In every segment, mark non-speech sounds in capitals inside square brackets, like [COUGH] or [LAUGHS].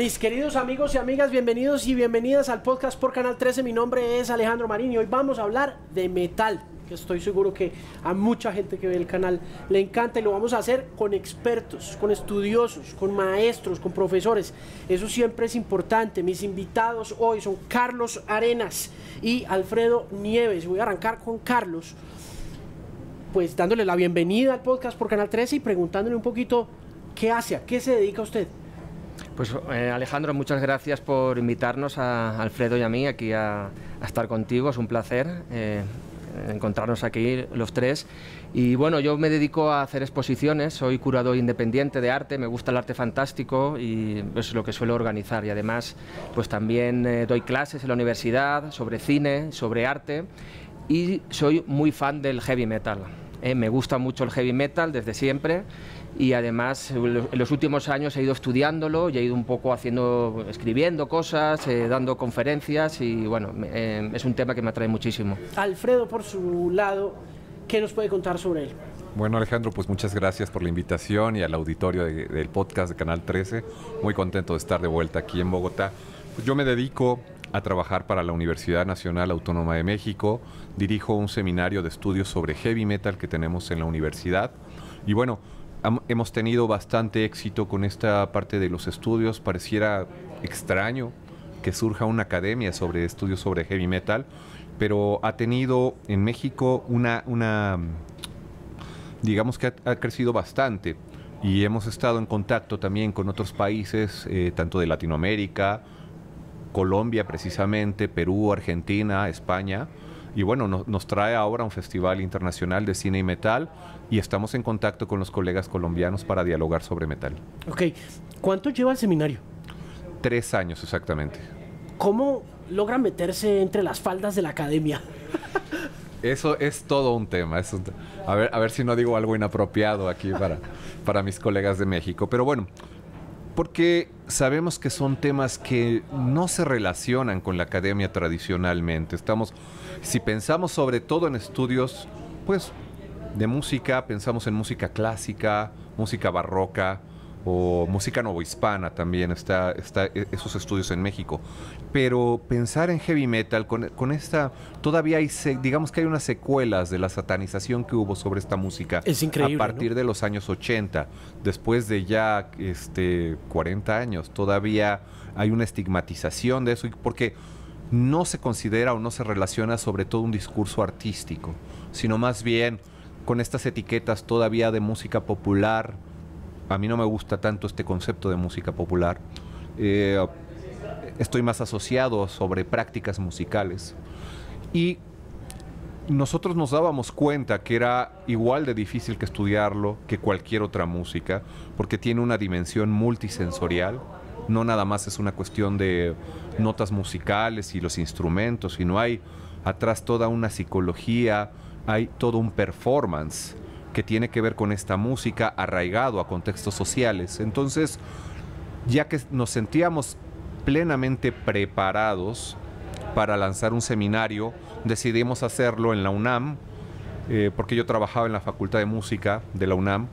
Mis queridos amigos y amigas, bienvenidos y bienvenidas al podcast por Canal 13. Mi nombre es Alejandro Marín y hoy vamos a hablar de metal, que estoy seguro que a mucha gente que ve el canal le encanta y lo vamos a hacer con expertos, con estudiosos, con maestros, con profesores. Eso siempre es importante. Mis invitados hoy son Carlos Arenas y Alfredo Nieves. Voy a arrancar con Carlos, pues dándole la bienvenida al podcast por Canal 13 y preguntándole un poquito qué hace, a qué se dedica usted. Pues eh, Alejandro, muchas gracias por invitarnos a Alfredo y a mí aquí a, estar contigo. Es un placer eh, encontrarnos aquí los tres. Y bueno, yo me dedico a hacer exposiciones, soy curador independiente de arte, me gusta el arte fantástico y es lo que suelo organizar. Y además, pues también eh, doy clases en la universidad sobre cine, sobre arte y soy muy fan del heavy metal. me gusta mucho el heavy metal desde siempre y además en los últimos años he ido estudiándolo y he ido un poco haciendo, escribiendo cosas, eh, dando conferencias y bueno, eh, es un tema que me atrae muchísimo. Alfredo, por su lado, ¿qué nos puede contar sobre él? Bueno Alejandro, pues muchas gracias por la invitación y al auditorio del podcast de Canal 13. Muy contento de estar de vuelta aquí en Bogotá. Pues yo me dedico a trabajar para la Universidad Nacional Autónoma de México. Dirijo un seminario de estudios sobre heavy metal que tenemos en la universidad. Y bueno, hemos tenido bastante éxito con esta parte de los estudios. Pareciera extraño que surja una academia sobre estudios sobre heavy metal, pero ha tenido en México una, una digamos que ha, crecido bastante y hemos estado en contacto también con otros países, eh, tanto de Latinoamérica, Colombia precisamente, Perú, Argentina, España, y bueno, nos trae ahora un festival internacional de cine y metal y estamos en contacto con los colegas colombianos para dialogar sobre metal. Ok, ¿cuánto lleva el seminario? Tres años exactamente. ¿Cómo logran meterse entre las faldas de la academia? [LAUGHS] Eso es todo un tema. a, ver, a ver si no digo algo inapropiado aquí para, para mis colegas de México. Pero bueno, porque sabemos que son temas que no se relacionan con la academia tradicionalmente. Estamos, si pensamos sobre todo en estudios, pues de música, pensamos en música clásica, música barroca, o música novohispana también está, está e, esos estudios en México. Pero pensar en heavy metal con, esta todavía hay digamos que hay unas secuelas de la satanización que hubo sobre esta música es increíble, a partir de los años 80, después de ya este 40 años, todavía hay una estigmatización de eso porque no se considera o no se relaciona sobre todo un discurso artístico, sino más bien con estas etiquetas todavía de música popular, a mí no me gusta tanto este concepto de música popular. Eh, estoy más asociado sobre prácticas musicales. Y nosotros nos dábamos cuenta que era igual de difícil que estudiarlo que cualquier otra música, porque tiene una dimensión multisensorial. No nada más es una cuestión de notas musicales y los instrumentos, sino hay atrás toda una psicología, hay todo un performance que tiene que ver con esta música arraigado a contextos sociales. Entonces, ya que nos sentíamos plenamente preparados para lanzar un seminario, decidimos hacerlo en la UNAM, eh, porque yo trabajaba en la Facultad de Música de la UNAM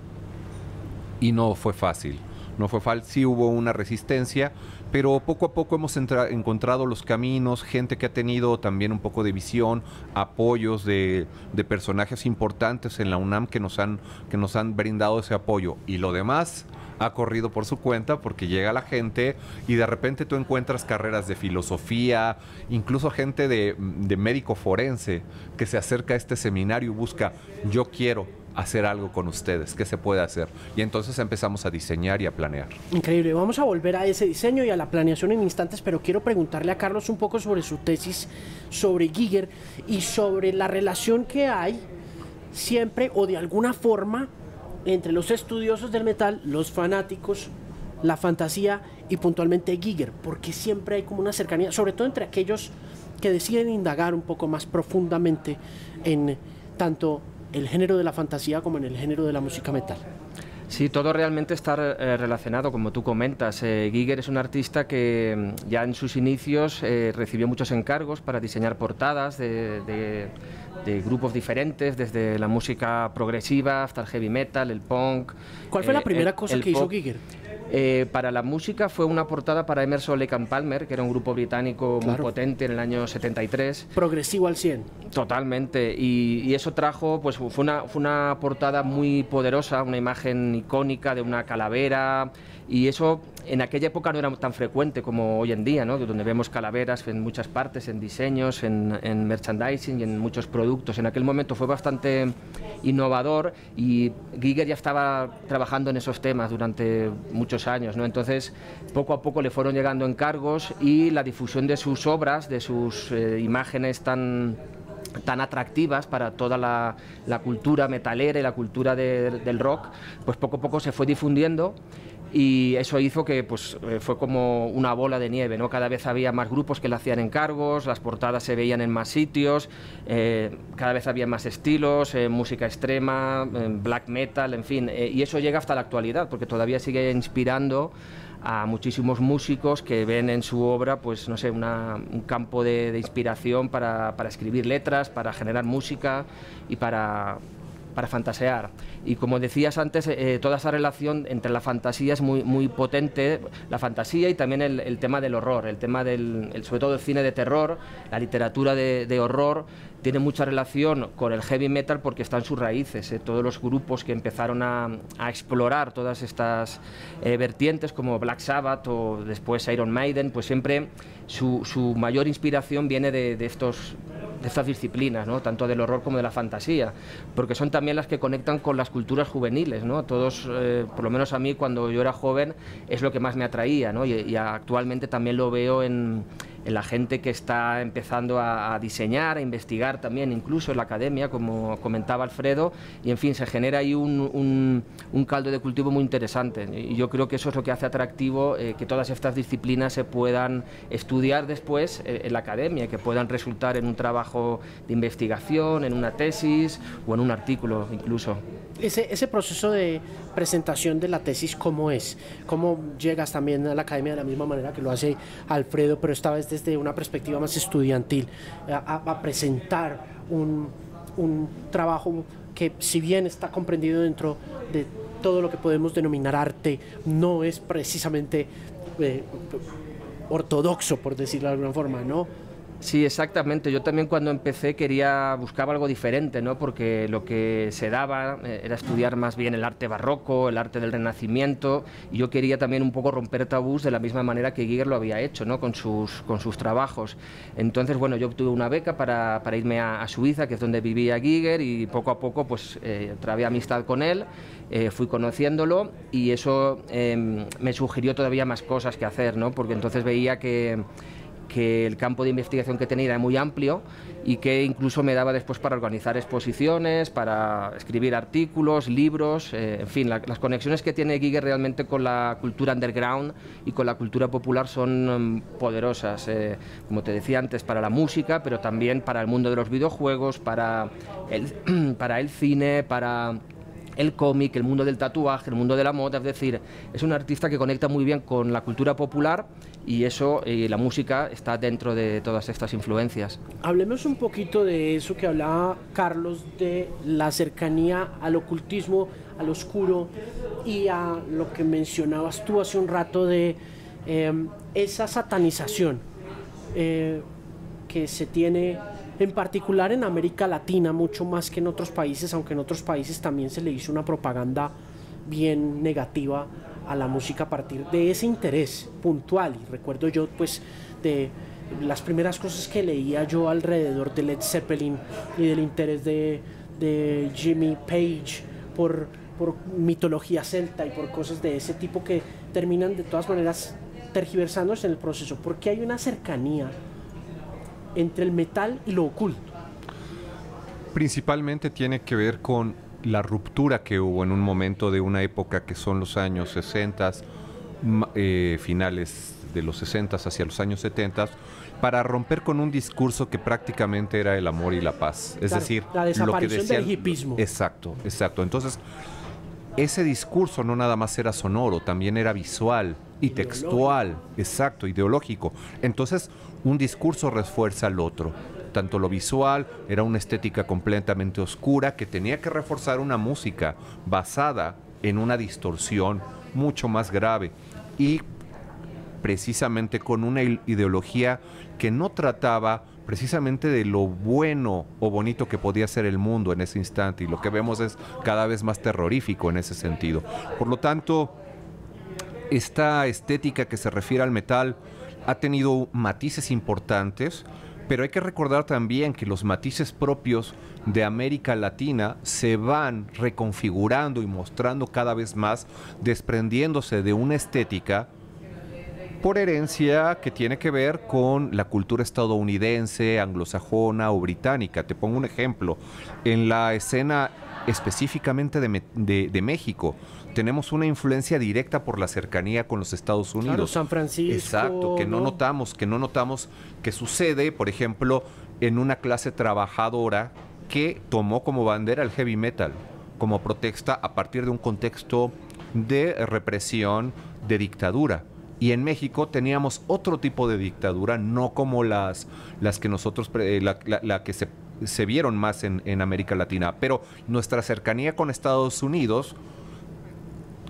y no fue fácil. No fue fácil, sí hubo una resistencia, pero poco a poco hemos encontrado los caminos, gente que ha tenido también un poco de visión, apoyos de, personajes importantes en la UNAM que nos, han, que nos han brindado ese apoyo. Y lo demás ha corrido por su cuenta porque llega la gente y de repente tú encuentras carreras de filosofía, incluso gente de, de médico forense que se acerca a este seminario y busca, yo quiero hacer algo con ustedes, qué se puede hacer. Y entonces empezamos a diseñar y a planear. Increíble, vamos a volver a ese diseño y a la planeación en instantes, pero quiero preguntarle a Carlos un poco sobre su tesis sobre Giger y sobre la relación que hay siempre o de alguna forma entre los estudiosos del metal, los fanáticos, la fantasía y puntualmente Giger, porque siempre hay como una cercanía, sobre todo entre aquellos que deciden indagar un poco más profundamente en tanto el género de la fantasía como en el género de la música metal. Sí, todo realmente está eh, relacionado, como tú comentas. Eh, Giger es un artista que mm, ya en sus inicios eh, recibió muchos encargos para diseñar portadas de, grupos diferentes, desde la música progresiva hasta el heavy metal, el punk. ¿Cuál fue la primera cosa que hizo Giger? Eh, para la música fue una portada para Emerson Lake and Palmer, que era un grupo británico muy potente en el año 73. Progresivo al 100. Totalmente. Y, eso trajo, pues fue una, fue una portada muy poderosa, una imagen icónica de una calavera. Y eso en aquella época no era tan frecuente como hoy en día, ¿no? donde vemos calaveras en muchas partes, en diseños, en, merchandising y en muchos productos. En aquel momento fue bastante innovador y Giger ya estaba trabajando en esos temas durante muchos años. ¿no? Entonces, poco a poco le fueron llegando encargos y la difusión de sus obras, de sus eh, imágenes tan tan atractivas para toda la, la, cultura metalera y la cultura del rock, pues poco a poco se fue difundiendo y eso hizo que pues, eh, fue como una bola de nieve, ¿no? Cada vez había más grupos que le hacían encargos, las portadas se veían en más sitios, eh, cada vez había más estilos, eh, música extrema, black metal, en fin, y eso llega hasta la actualidad, porque todavía sigue inspirando a muchísimos músicos que ven en su obra, pues no sé, un campo de, de inspiración para, para escribir letras, para generar música y para, para fantasear. Y como decías antes, eh, toda esa relación entre la fantasía es muy, muy potente, la fantasía y también el, tema del horror, el tema del, sobre todo el cine de terror, la literatura de, horror, tiene mucha relación con el heavy metal porque están sus raíces. Eh, todos los grupos que empezaron a, explorar todas estas eh, vertientes, como Black Sabbath o después Iron Maiden, pues siempre su, mayor inspiración viene de, estos de estas disciplinas, ¿no? tanto del horror como de la fantasía, porque son también las que conectan con las culturas juveniles. ¿no? Todos, eh, por lo menos a mí, cuando yo era joven, es lo que más me atraía, ¿no? y actualmente también lo veo en, en la gente que está empezando a, diseñar, a investigar también, incluso en la academia, como comentaba Alfredo, y en fin, se genera ahí un, caldo de cultivo muy interesante. Y yo creo que eso es lo que hace atractivo eh, que todas estas disciplinas se puedan estudiar después eh, en la academia, que puedan resultar en un trabajo de investigación, en una tesis o en un artículo incluso. Ese proceso de presentación de la tesis, ¿cómo es? ¿Cómo llegas también a la academia de la misma manera que lo hace Alfredo, pero esta vez desde una perspectiva más estudiantil, a, presentar un, un trabajo que si bien está comprendido dentro de todo lo que podemos denominar arte, no es precisamente eh, ortodoxo, por decirlo de alguna forma, ¿no? Sí, exactamente. Yo también cuando empecé quería buscar algo diferente, ¿no? Porque lo que se daba eh, era estudiar más bien el arte barroco, el arte del Renacimiento, y yo quería también un poco romper tabús de la misma manera que Giger lo había hecho, ¿no? Con sus, con sus trabajos. Entonces, bueno, yo obtuve una beca para, para irme a, Suiza, que es donde vivía Giger, y poco a poco, pues, eh, trabé amistad con él, eh, fui conociéndolo, y eso em, me sugirió todavía más cosas que hacer, ¿no? Porque entonces veía que que el campo de investigación que tenía era muy amplio y que incluso me daba después para organizar exposiciones, para escribir artículos, libros, eh, en fin, las conexiones que tiene Giger realmente con la cultura underground y con la cultura popular son mm, poderosas, eh, como te decía antes, para la música, pero también para el mundo de los videojuegos, para el, [CLEARS THROAT] para el cine, para el cómic, el mundo del tatuaje, el mundo de la moda, es decir, es un artista que conecta muy bien con la cultura popular y eso, y la música está dentro de todas estas influencias. Hablemos un poquito de eso que hablaba Carlos, de la cercanía al ocultismo, al oscuro y a lo que mencionabas tú hace un rato de em, esa satanización eh, que se tiene en particular en América Latina, mucho más que en otros países, aunque en otros países también se le hizo una propaganda bien negativa a la música a partir de ese interés puntual. Y recuerdo yo, pues, de las primeras cosas que leía yo alrededor de Led Zeppelin y del interés de, de Jimmy Page por, por mitología celta y por cosas de ese tipo que terminan de todas maneras tergiversándose en el proceso, porque hay una cercanía entre el metal y lo oculto? Principalmente tiene que ver con la ruptura que hubo en un momento de una época que son los años 60, eh, finales de los 60 hacia los años 70, para romper con un discurso que prácticamente era el amor y la paz. Es decir, la desaparición lo que del hipismo. Exacto, exacto. Entonces, ese discurso no nada más era sonoro, también era visual y textual, exacto, ideológico. Entonces, un discurso refuerza al otro. Tanto lo visual era una estética completamente oscura que tenía que reforzar una música basada en una distorsión mucho más grave y precisamente con una ideología que no trataba precisamente de lo bueno o bonito que podía ser el mundo en ese instante y lo que vemos es cada vez más terrorífico en ese sentido. Por lo tanto, esta estética que se refiere al metal ha tenido matices importantes, pero hay que recordar también que los matices propios de América Latina se van reconfigurando y mostrando cada vez más, desprendiéndose de una estética por herencia que tiene que ver con la cultura estadounidense, anglosajona o británica. Te pongo un ejemplo. En la escena específicamente de, México, tenemos una influencia directa por la cercanía con los Estados Unidos. Claro, San Francisco. Exacto, que no, notamos, que no notamos que sucede, por ejemplo, en una clase trabajadora que tomó como bandera el heavy metal, como protesta a partir de un contexto de represión, de dictadura. Y en México teníamos otro tipo de dictadura, no como las, las que nosotros, eh, la, que se, se, vieron más en, en, América Latina. Pero nuestra cercanía con Estados Unidos,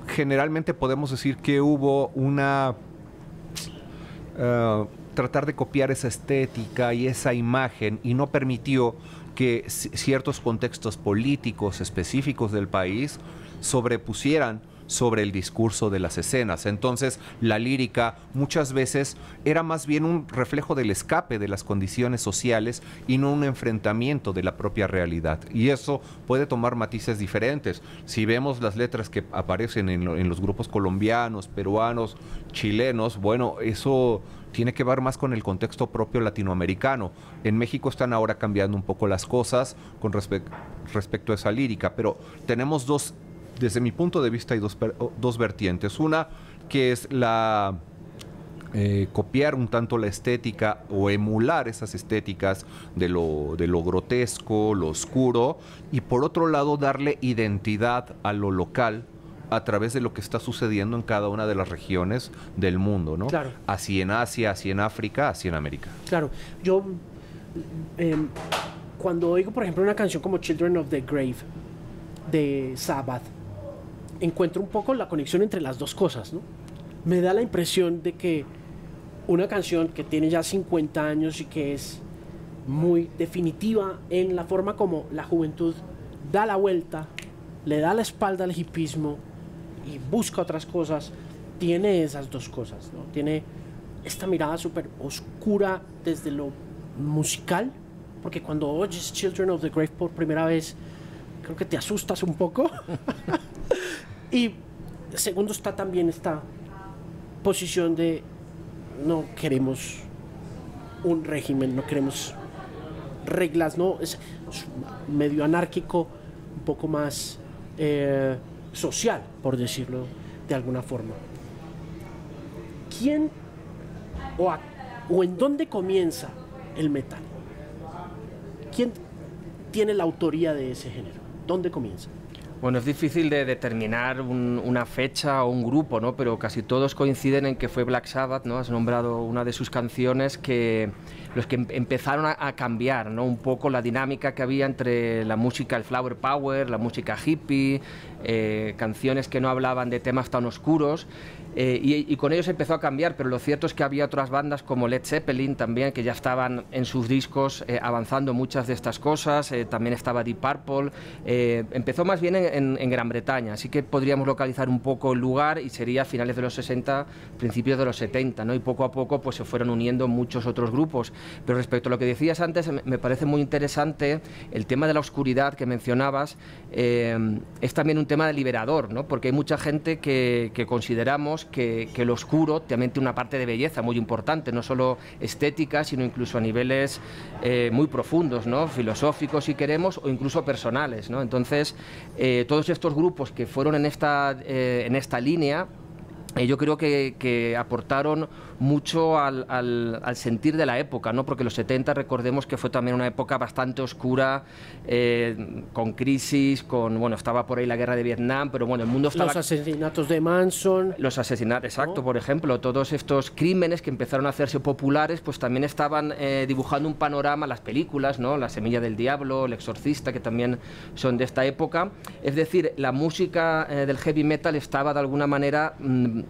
generalmente podemos decir que hubo una... Eh, tratar de copiar esa estética y esa imagen y no permitió que ciertos contextos políticos específicos del país sobrepusieran sobre el discurso de las escenas. Entonces, la lírica muchas veces era más bien un reflejo del escape de las condiciones sociales y no un enfrentamiento de la propia realidad. Y eso puede tomar matices diferentes. Si vemos las letras que aparecen en, los grupos colombianos, peruanos, chilenos, bueno, eso tiene que ver más con el contexto propio latinoamericano. En México están ahora cambiando un poco las cosas con respecto a esa lírica, pero tenemos dos desde mi punto de vista hay dos, vertientes. Una que es la eh, copiar un tanto la estética o emular esas estéticas de lo, de lo grotesco, lo oscuro, y por otro lado darle identidad a lo local a través de lo que está sucediendo en cada una de las regiones del mundo, ¿no? Claro. Así en Asia, así en África, así en América. Claro, yo em, cuando oigo, por ejemplo, una canción como Children of the Grave de Sabbath, encuentro un poco la conexión entre las dos cosas, ¿no? Me da la impresión de que una canción que tiene ya 50 años y que es muy definitiva en la forma como la juventud da la vuelta, le da la espalda al hipismo y busca otras cosas, tiene esas dos cosas, ¿no? Tiene esta mirada súper oscura desde lo musical, porque cuando oyes Children of the Grave por primera vez, creo que te asustas un poco. [LAUGHS] Y segundo está también esta posición de no queremos un régimen, no queremos reglas, no, es, medio anárquico, un poco más eh, social, por decirlo de alguna forma. ¿Quién o, o en dónde comienza el metal? ¿Quién tiene la autoría de ese género? ¿Dónde comienza? Bueno, es difícil de determinar una fecha o un grupo, ¿no? Pero casi todos coinciden en que fue Black Sabbath, ¿no? Has nombrado una de sus canciones que los que em, empezaron a, cambiar, ¿no? Un poco la dinámica que había entre la música, el flower power, la música hippie, eh, canciones que no hablaban de temas tan oscuros eh, y, con ellos empezó a cambiar, pero lo cierto es que había otras bandas como Led Zeppelin también, que ya estaban en sus discos eh, avanzando muchas de estas cosas, también estaba Deep Purple, empezó más bien en, Gran Bretaña, así que podríamos localizar un poco el lugar y sería finales de los 60, principios de los 70, ¿no? y poco a poco pues se fueron uniendo muchos otros grupos. Pero respecto a lo que decías antes, me parece muy interesante el tema de la oscuridad que mencionabas, es también un tema liberador, ¿no? porque hay mucha gente que, consideramos que, que, lo oscuro también tiene una parte de belleza muy importante, no solo estética, sino incluso a niveles eh, muy profundos, ¿no? filosóficos si queremos, o incluso personales. ¿no? Entonces, eh, todos estos grupos que fueron en esta, eh, en esta línea, eh, yo creo que, que aportaron mucho al, al, al, sentir de la época, ¿no? porque los 70 recordemos que fue también una época bastante oscura, eh, con crisis, con, bueno, estaba por ahí la guerra de Vietnam, pero bueno, el mundo estaba... Los asesinatos de Manson. Los asesinatos, exacto, ¿no? por ejemplo, todos estos crímenes que empezaron a hacerse populares, pues también estaban eh, dibujando un panorama, las películas, ¿no? La Semilla del Diablo, El Exorcista, que también son de esta época. Es decir, la música eh, del heavy metal estaba de alguna manera... Mmm,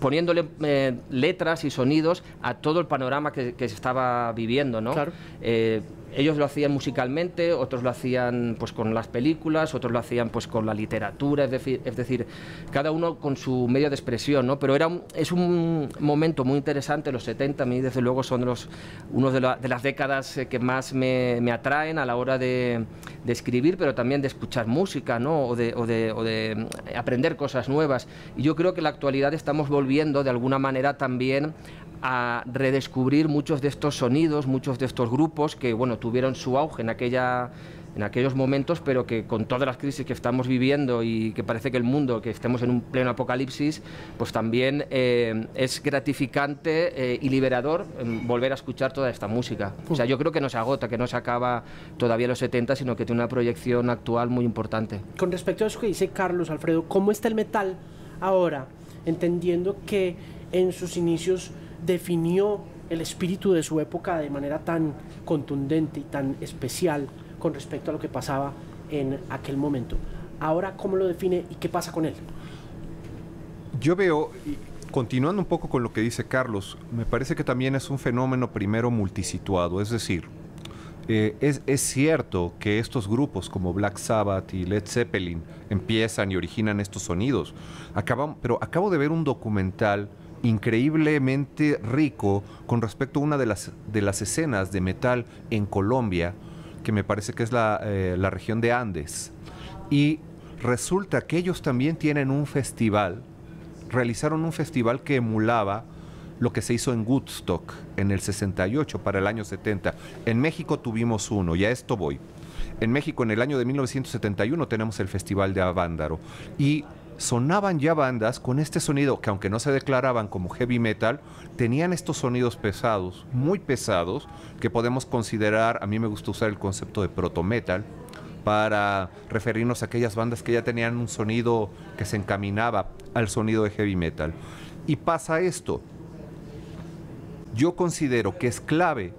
poniéndole eh, letras y sonidos a todo el panorama que, que se estaba viviendo, ¿no? Claro. Eh, ellos lo hacían musicalmente, otros lo hacían pues con las películas, otros lo hacían pues con la literatura, es decir, es decir cada uno con su medio de expresión, ¿no? Pero era un, es un momento muy interesante, los 70 a mí desde luego son los, uno de, la, de las décadas que más me, me, atraen a la hora de, de, escribir, pero también de escuchar música, ¿no? O de, o, de, o de aprender cosas nuevas. Y yo creo que en la actualidad estamos volviendo de alguna manera también a redescubrir muchos de estos sonidos, muchos de estos grupos que bueno, tuvieron su auge en, aquella, en aquellos momentos, pero que con todas las crisis que estamos viviendo y que parece que el mundo, que estemos en un pleno apocalipsis, pues también eh, es gratificante eh, y liberador eh, volver a escuchar toda esta música. O sea, yo creo que no se agota, que no se acaba todavía los 70, sino que tiene una proyección actual muy importante. Con respecto a eso que dice Carlos, Alfredo, ¿cómo está el metal ahora? Entendiendo que en sus inicios definió el espíritu de su época de manera tan contundente y tan especial con respecto a lo que pasaba en aquel momento. Ahora, ¿cómo lo define y qué pasa con él? Yo veo, continuando un poco con lo que dice Carlos, me parece que también es un fenómeno primero multisituado, es decir, eh, es, cierto que estos grupos como Black Sabbath y Led Zeppelin empiezan y originan estos sonidos, Acaban, pero acabo de ver un documental increíblemente rico con respecto a una de las, de las escenas de metal en Colombia, que me parece que es la, eh, la región de Andes. Y resulta que ellos también tienen un festival, realizaron un festival que emulaba lo que se hizo en Woodstock en el 68 para el año 70. En México tuvimos uno, y a esto voy. En México en el año de 1971 tenemos el Festival de Avándaro y sonaban ya bandas con este sonido que aunque no se declaraban como heavy metal, tenían estos sonidos pesados, muy pesados, que podemos considerar, a mí me gusta usar el concepto de proto metal, para referirnos a aquellas bandas que ya tenían un sonido que se encaminaba al sonido de heavy metal. Y pasa esto. Yo considero que es clave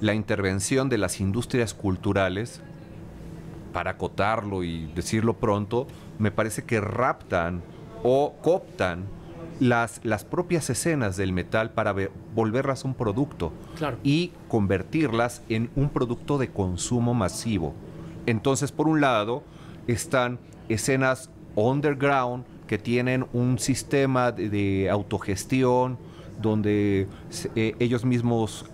la intervención de las industrias culturales, para acotarlo y decirlo pronto, me parece que raptan o cooptan las, las propias escenas del metal para ver, volverlas un producto claro. y convertirlas en un producto de consumo masivo. Entonces, por un lado, están escenas underground que tienen un sistema de, de autogestión donde eh, ellos mismos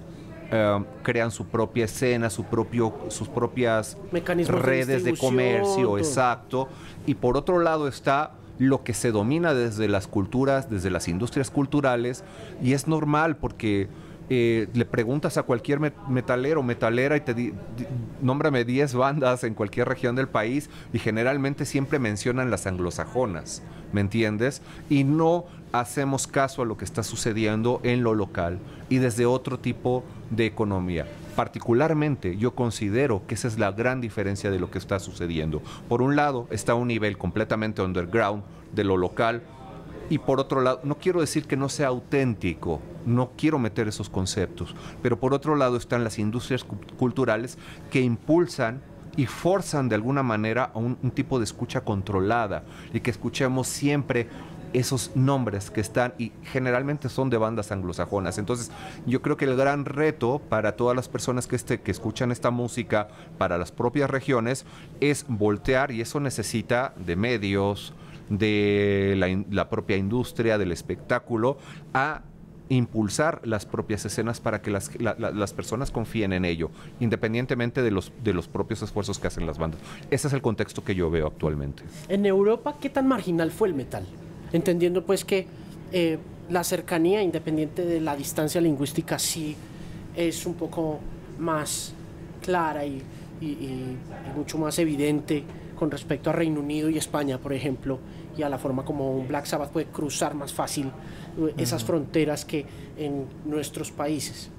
Uh, crean su propia escena, su propio, sus propias Mecanismos redes de, de comercio, todo. exacto. Y por otro lado está lo que se domina desde las culturas, desde las industrias culturales, y es normal porque eh, le preguntas a cualquier metalero, metalera y te di, di, nómbrame 10 bandas en cualquier región del país y generalmente siempre mencionan las anglosajonas, ¿me entiendes? Y no hacemos caso a lo que está sucediendo en lo local y desde otro tipo de economía. Particularmente yo considero que esa es la gran diferencia de lo que está sucediendo. Por un lado está un nivel completamente underground de lo local y por otro lado, no quiero decir que no sea auténtico, no quiero meter esos conceptos, pero por otro lado están las industrias culturales que impulsan y forzan de alguna manera a un, tipo de escucha controlada y que escuchemos siempre esos nombres que están y generalmente son de bandas anglosajonas. Entonces, yo creo que el gran reto para todas las personas que, este, que escuchan esta música, para las propias regiones, es voltear y eso necesita de medios, de la, la propia industria, del espectáculo, a impulsar las propias escenas para que las, la, la, las personas confíen en ello, independientemente de los, de los propios esfuerzos que hacen las bandas. Ese es el contexto que yo veo actualmente. En Europa, ¿qué tan marginal fue el metal? entendiendo pues que eh, la cercanía, independiente de la distancia lingüística, sí es un poco más clara y y, mucho más evidente con respecto a Reino Unido y España, por ejemplo, y a la forma como un Black Sabbath puede cruzar más fácil esas fronteras que en nuestros países.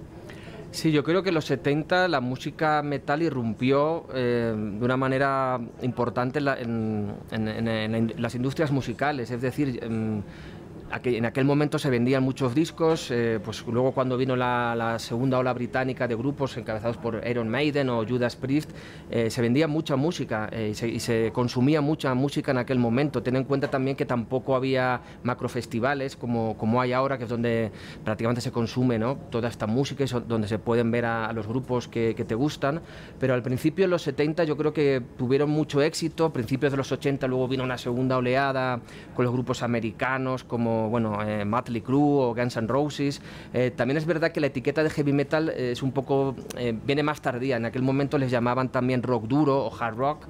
Sí, yo creo que en los 70 la música metal irrumpió eh, de una manera importante en, las industrias musicales, es decir, en aquel momento se vendían muchos discos, eh, pues luego cuando vino la, segunda ola británica de grupos encabezados por Iron Maiden o Judas Priest, eh, se vendía mucha música eh, y, se, consumía mucha música en aquel momento. Ten en cuenta también que tampoco había macrofestivales como, como hay ahora, que es donde prácticamente se consume ¿no? toda esta música y donde se pueden ver a, los grupos que, que, te gustan. Pero al principio, en los 70, yo creo que tuvieron mucho éxito. A principios de los 80 luego vino una segunda oleada con los grupos americanos como bueno, eh, Motley Crue o Guns N' Roses. Eh, también es verdad que la etiqueta de heavy metal es un poco, eh, viene más tardía. En aquel momento les llamaban también rock duro o hard rock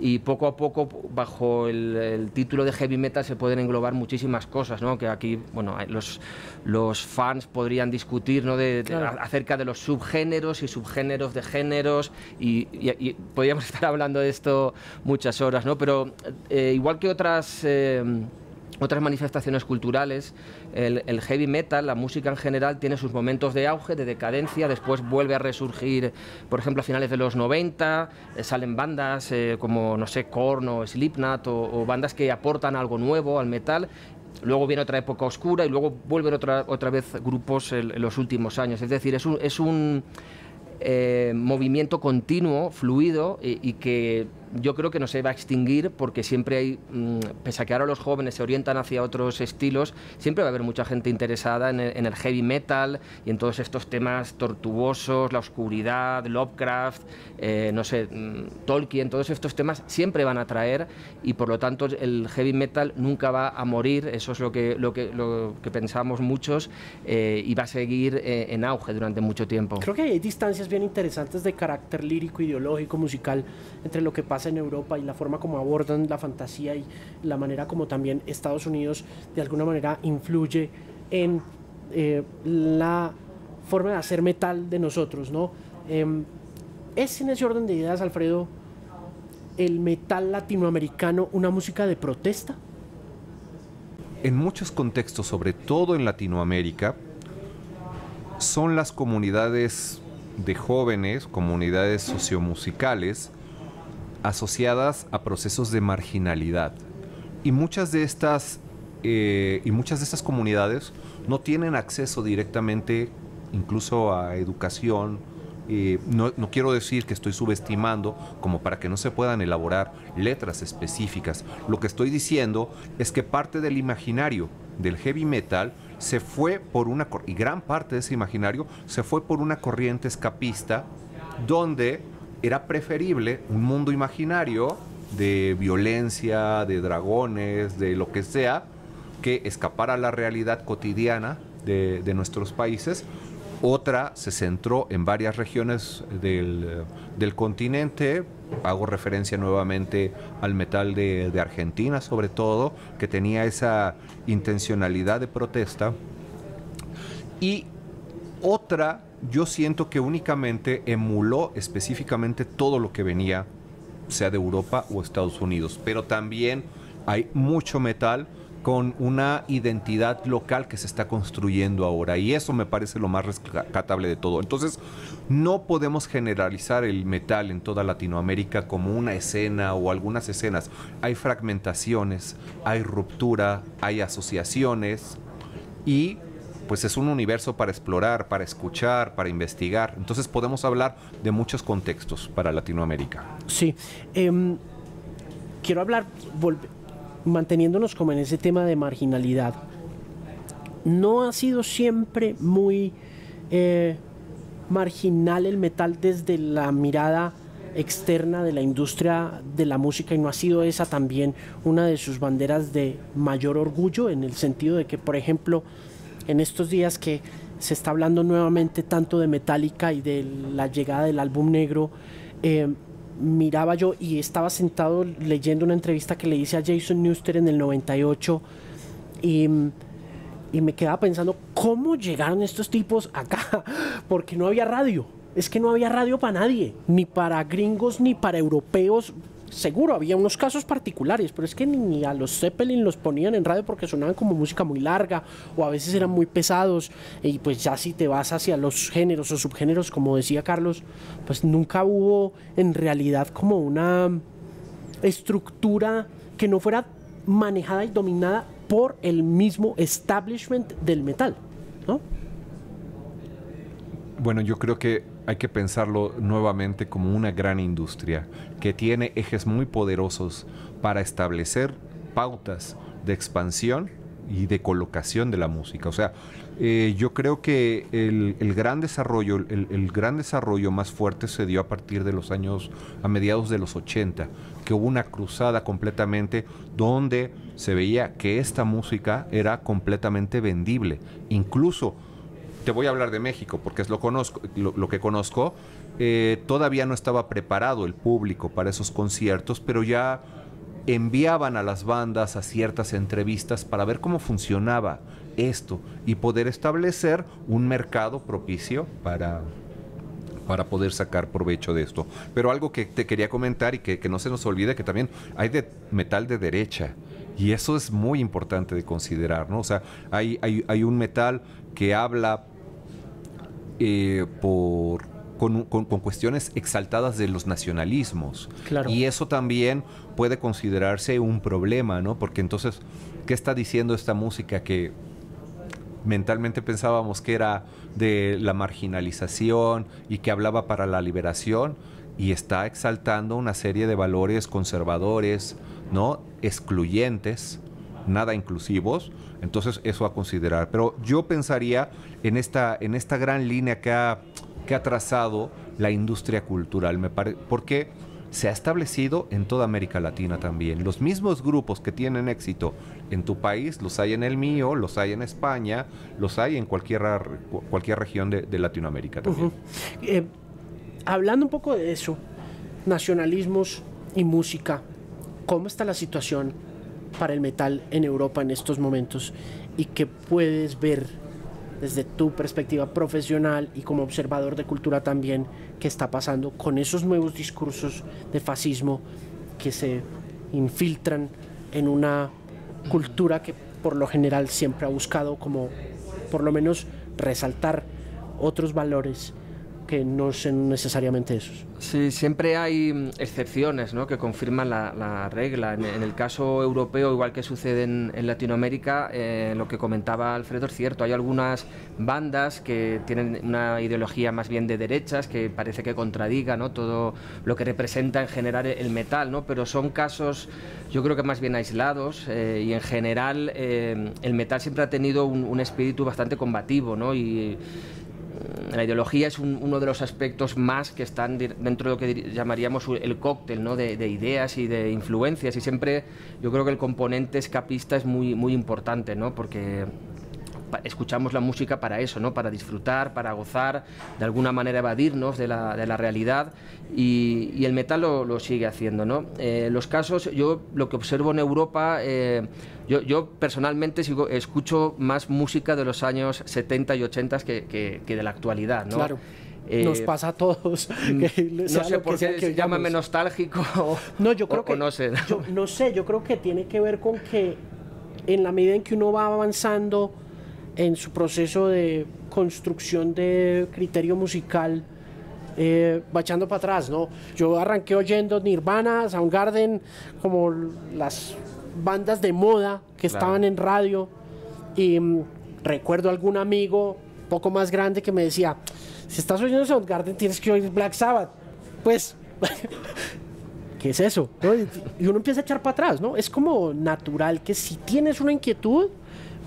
y poco a poco bajo el, título de heavy metal se pueden englobar muchísimas cosas, ¿no? que aquí bueno, los, los fans podrían discutir ¿no? de, acerca de los subgéneros y subgéneros de géneros y, podríamos [LAUGHS] estar hablando de esto muchas horas, ¿no? pero igual que otras otras manifestaciones culturales, el, heavy metal, la música en general, tiene sus momentos de auge, de decadencia, después vuelve a resurgir, por ejemplo, a finales de los 90, eh, salen bandas eh, como, no sé, Korn o Slipknot, o, bandas que aportan algo nuevo al metal, luego viene otra época oscura y luego vuelven otra, otra vez grupos en, los últimos años. Es decir, es un, es un eh, movimiento continuo, fluido y, que yo creo que no se va a extinguir porque siempre hay, mm, pese a que ahora los jóvenes se orientan hacia otros estilos, siempre va a haber mucha gente interesada en el, heavy metal y en todos estos temas tortuosos, la oscuridad, Lovecraft, eh, no sé, mm, Tolkien, todos estos temas siempre van a traer y por lo tanto el heavy metal nunca va a morir, eso es lo que, lo que, lo que pensamos muchos eh, y va a seguir eh, en auge durante mucho tiempo. Creo que hay distancias bien interesantes de carácter lírico, ideológico, musical entre lo que pasa en Europa y la forma como abordan la fantasía y la manera como también Estados Unidos de alguna manera influye en eh, la forma de hacer metal de nosotros, ¿no? Em, ¿Es en ese orden de ideas, Alfredo, el metal latinoamericano una música de protesta? En muchos contextos, sobre todo en Latinoamérica, son las comunidades de jóvenes, comunidades sociomusicales, asociadas a procesos de marginalidad. Y muchas de estas, eh, y muchas de estas comunidades no tienen acceso directamente incluso a educación. no, no, quiero decir que estoy subestimando como para que no se puedan elaborar letras específicas. Lo que estoy diciendo es que parte del imaginario del heavy metal se fue por una, y gran parte de ese imaginario se fue por una corriente escapista donde era preferible un mundo imaginario de violencia, de dragones, de lo que sea, que escapar a la realidad cotidiana de, nuestros países. Otra se centró en varias regiones del, continente. Hago referencia nuevamente al metal de, de Argentina, sobre todo, que tenía esa intencionalidad de protesta. Y otra yo siento que únicamente emuló específicamente todo lo que venía, sea de Europa o Estados Unidos. Pero también hay mucho metal con una identidad local que se está construyendo ahora y eso me parece lo más rescatable de todo. Entonces, no podemos generalizar el metal en toda Latinoamérica como una escena o algunas escenas. Hay fragmentaciones, hay ruptura, hay asociaciones y pues es un universo para explorar, para escuchar, para investigar. Entonces podemos hablar de muchos contextos para Latinoamérica. Sí. Em, quiero hablar, manteniéndonos como en ese tema de marginalidad. No ha sido siempre muy eh, marginal el metal desde la mirada externa de la industria de la música y no ha sido esa también una de sus banderas de mayor orgullo en el sentido de que, por ejemplo, en estos días que se está hablando nuevamente tanto de Metallica y de la llegada del álbum negro, eh, miraba yo y estaba sentado leyendo una entrevista que le hice a Jason Newster en el 98 y, y me quedaba pensando cómo llegaron estos tipos acá, [LAUGHS] porque no había radio es que no había radio para nadie, ni para gringos ni para europeos. Seguro, había unos casos particulares, pero es que ni a los Zeppelin los ponían en radio porque sonaban como música muy larga o a veces eran muy pesados. Y pues ya si te vas hacia los géneros o subgéneros, como decía Carlos, pues nunca hubo en realidad como una estructura que no fuera manejada y dominada por el mismo establishment del metal, ¿no? Bueno, yo creo que hay que pensarlo nuevamente como una gran industria que tiene ejes muy poderosos para establecer pautas de expansión y de colocación de la música. O sea, eh, yo creo que el, gran desarrollo, el, el, gran desarrollo más fuerte se dio a partir de los años, a mediados de los 80, que hubo una cruzada completamente donde se veía que esta música era completamente vendible. Incluso te voy a hablar de México porque es lo, conozco, lo, que conozco. Eh, todavía no estaba preparado el público para esos conciertos, pero ya enviaban a las bandas a ciertas entrevistas para ver cómo funcionaba esto y poder establecer un mercado propicio para, para poder sacar provecho de esto. Pero algo que te quería comentar y que, que no se nos olvide que también hay de metal de derecha. Y eso es muy importante de considerar, ¿no? O sea, hay, hay, hay un metal que habla eh, por, con, cuestiones exaltadas de los nacionalismos. Y eso también puede considerarse un problema, ¿no? Porque entonces, ¿qué está diciendo esta música que mentalmente pensábamos que era de la marginalización y que hablaba para la liberación? Y está exaltando una serie de valores conservadores, ¿no? Excluyentes, nada inclusivos. Entonces, eso a considerar. Pero yo pensaría en esta, en esta gran línea que ha, que ha trazado la industria cultural, me porque se ha establecido en toda América Latina también. Los mismos grupos que tienen éxito en tu país, los hay en el mío, los hay en España, los hay en cualquier, cualquier región de, Latinoamérica también. Eh, hablando un poco de eso, nacionalismos y música, ¿cómo está la situación para el metal en Europa en estos momentos? ¿Y qué puedes ver desde tu perspectiva profesional y como observador de cultura también, qué está pasando con esos nuevos discursos de fascismo que se infiltran en una cultura que por lo general siempre ha buscado como por lo menos resaltar otros valores que no son necesariamente esos. Sí, siempre hay mm, excepciones ¿no? que confirman la, regla. En, el caso europeo, igual que sucede en, Latinoamérica, eh, lo que comentaba Alfredo es cierto. Hay algunas bandas que tienen una ideología más bien de derechas, que parece que contradiga ¿no? todo lo que representa en general el metal, ¿no? pero son casos yo creo que más bien aislados eh, y en general eh, el metal siempre ha tenido un, un espíritu bastante combativo ¿no? y la ideología es uno de los aspectos más que están dentro de lo que llamaríamos el cóctel ¿no? de, ideas y de influencias y siempre yo creo que el componente escapista es muy, muy importante, ¿no? porque escuchamos la música para eso, ¿no? para disfrutar, para gozar, de alguna manera evadirnos de la, de la realidad y, el metal lo, sigue haciendo. ¿no? Eh, los casos, yo lo que observo en Europa, eh, yo, yo, personalmente sigo, escucho más música de los años 70 y 80 que, que, de la actualidad. ¿no? Claro. Eh, Nos pasa a todos. [LAUGHS] no sé por qué llámame nostálgico [LAUGHS] no, yo creo que, no sé. Yo, no sé, yo creo que tiene que ver con que en la medida en que uno va avanzando en su proceso de construcción de criterio musical eh, va echando para atrás, ¿no? Yo arranqué oyendo Nirvana, Soundgarden, como las bandas de moda que estaban en radio y mm, recuerdo algún amigo poco más grande que me decía, si estás oyendo Soundgarden tienes que oír Black Sabbath. Pues, [LAUGHS] ¿qué es eso? Y uno empieza a echar para atrás, ¿no? Es como natural que si tienes una inquietud,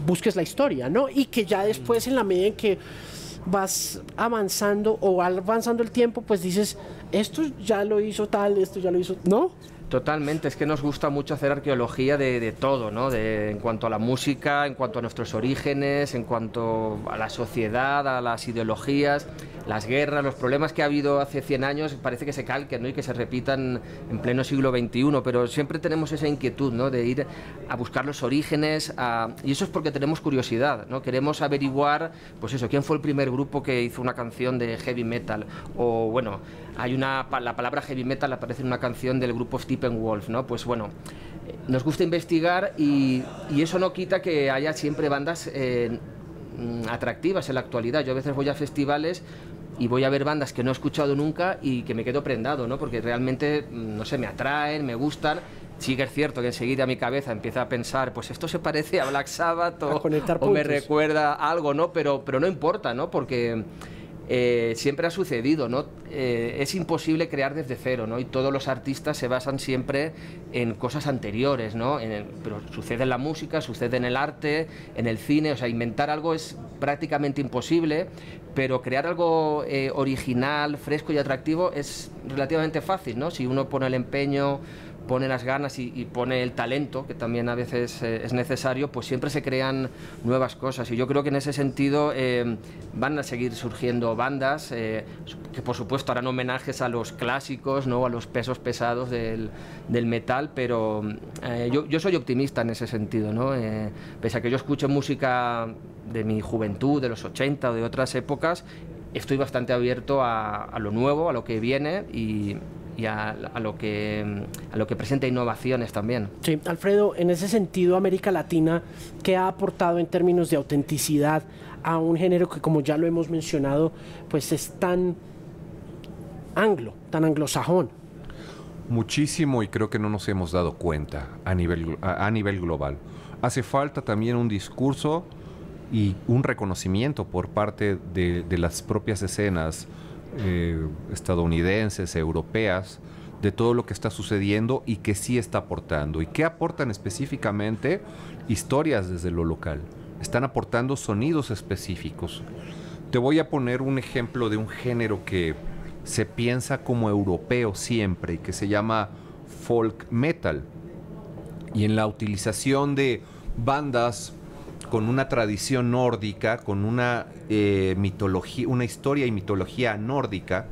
busques la historia, ¿no? Y que ya después en la medida en que vas avanzando o avanzando el tiempo, pues dices, esto ya lo hizo tal, esto ya lo hizo, ¿no? Totalmente, es que nos gusta mucho hacer arqueología de, todo, ¿no? En cuanto a la música, en cuanto a nuestros orígenes, en cuanto a la sociedad, a las ideologías, las guerras, los problemas que ha habido hace 100 años, parece que se calquen ¿no? y que se repitan en pleno siglo XXI, pero siempre tenemos esa inquietud ¿no? de ir a buscar los orígenes, y eso es porque tenemos curiosidad, ¿no? queremos averiguar, pues eso, quién fue el primer grupo que hizo una canción de heavy metal, o bueno, hay una, la palabra heavy metal aparece en una canción del grupo Steppenwolf, ¿no? Pues bueno, nos gusta investigar y, eso no quita que haya siempre bandas eh, mm, atractivas en la actualidad. Yo a veces voy a festivales y voy a ver bandas que no he escuchado nunca y que me quedo prendado, ¿no? Porque realmente, mm, no sé, me atraen, me gustan. Sí que es cierto que enseguida mi cabeza empieza a pensar, pues esto se parece a Black Sabbath o, o me recuerda algo, ¿no? Pero, pero no importa, ¿no? Porque eh, siempre ha sucedido, ¿no? Eh, es imposible crear desde cero, ¿no? Y todos los artistas se basan siempre en cosas anteriores, ¿no? pero sucede en la música, sucede en el arte, en el cine, o sea, inventar algo es prácticamente imposible, pero crear algo eh, original, fresco y atractivo es relativamente fácil, ¿no? Si uno pone el empeño, pone las ganas y, pone el talento, que también a veces eh, es necesario, pues siempre se crean nuevas cosas. Y yo creo que en ese sentido eh, van a seguir surgiendo bandas eh, que por supuesto harán homenajes a los clásicos, ¿no? a los pesos pesados del, del metal, pero yo, yo, soy optimista en ese sentido. ¿no? pese a que yo escucho música de mi juventud, de los 80 o de otras épocas, estoy bastante abierto a, a lo nuevo, a lo que viene y y a, lo que, a lo que presenta innovaciones también. Sí, Alfredo, en ese sentido, América Latina, ¿qué ha aportado en términos de autenticidad a un género que, como ya lo hemos mencionado, pues es tan anglo, tan anglosajón? Muchísimo y creo que no nos hemos dado cuenta a nivel, a, nivel global. Hace falta también un discurso y un reconocimiento por parte de, de las propias escenas eh, estadounidenses, europeas, de todo lo que está sucediendo y que sí está aportando. ¿Y qué aportan específicamente? Historias desde lo local. Están aportando sonidos específicos. Te voy a poner un ejemplo de un género que se piensa como europeo siempre y que se llama folk metal. Y en la utilización de bandas con una tradición nórdica, con una eh, mitología, una historia y mitología nórdica,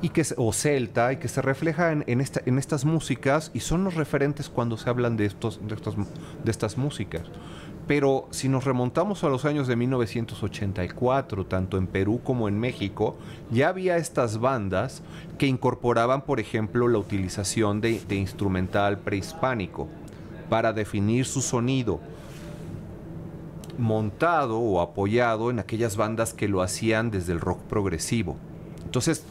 y que, o celta, y que se refleja en, en, estas músicas y son los referentes cuando se hablan de, estos, de, de estas músicas. Pero si nos remontamos a los años de 1984, tanto en Perú como en México, ya había estas bandas que incorporaban, por ejemplo, la utilización de instrumental prehispánico para definir su sonido montado o apoyado en aquellas bandas que lo hacían desde el rock progresivo. Entonces,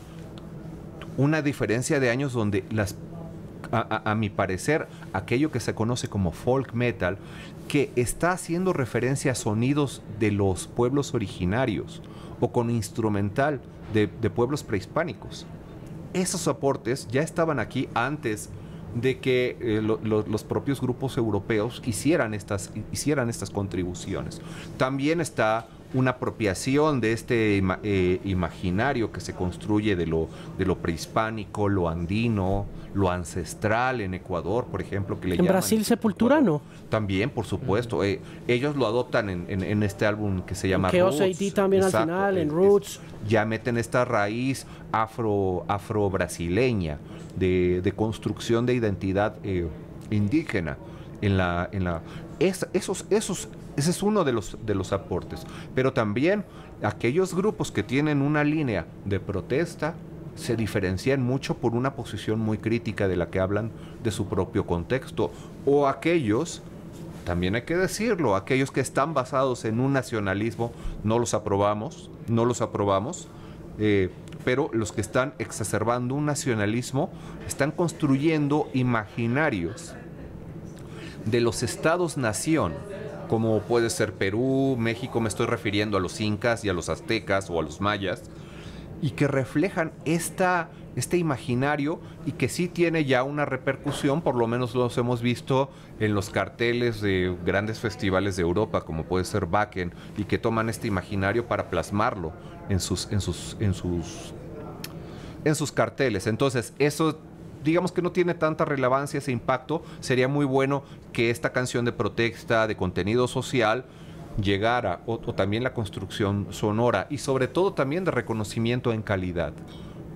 una diferencia de años donde las a, mi parecer, aquello que se conoce como folk metal, que está haciendo referencia a sonidos de los pueblos originarios o con instrumental de, de pueblos prehispánicos. Esos aportes ya estaban aquí antes de que eh, los propios grupos europeos hicieran estas, hicieran estas contribuciones. También está una apropiación de este eh, imaginario que se construye de lo, de lo prehispánico, lo andino, lo ancestral en Ecuador, por ejemplo. Que le en Brasil sepulturano. También, por supuesto. Eh, ellos lo adoptan en, este álbum que se llama Roots. AD también al final, en Roots. ya meten esta raíz afro, afro-brasileña de, construcción de identidad eh, indígena en la... En la esos, esos, ese es uno de los, de los aportes. Pero también aquellos grupos que tienen una línea de protesta se diferencian mucho por una posición muy crítica de la que hablan de su propio contexto. O aquellos, también hay que decirlo, aquellos que están basados en un nacionalismo, no los aprobamos, no los aprobamos. Eh, pero los que están exacerbando un nacionalismo están construyendo imaginarios de los estados-nación, como puede ser Perú, México, me estoy refiriendo a los incas y a los aztecas o a los mayas, y que reflejan esta, este imaginario y que sí tiene ya una repercusión, por lo menos los hemos visto en los carteles de grandes festivales de Europa, como puede ser Wacken, y que toman este imaginario para plasmarlo en sus, en sus, en sus, en sus carteles. Entonces, eso digamos que no tiene tanta relevancia ese impacto, sería muy bueno que esta canción de protesta, de contenido social, llegara, o, también la construcción sonora, y sobre todo también de reconocimiento en calidad.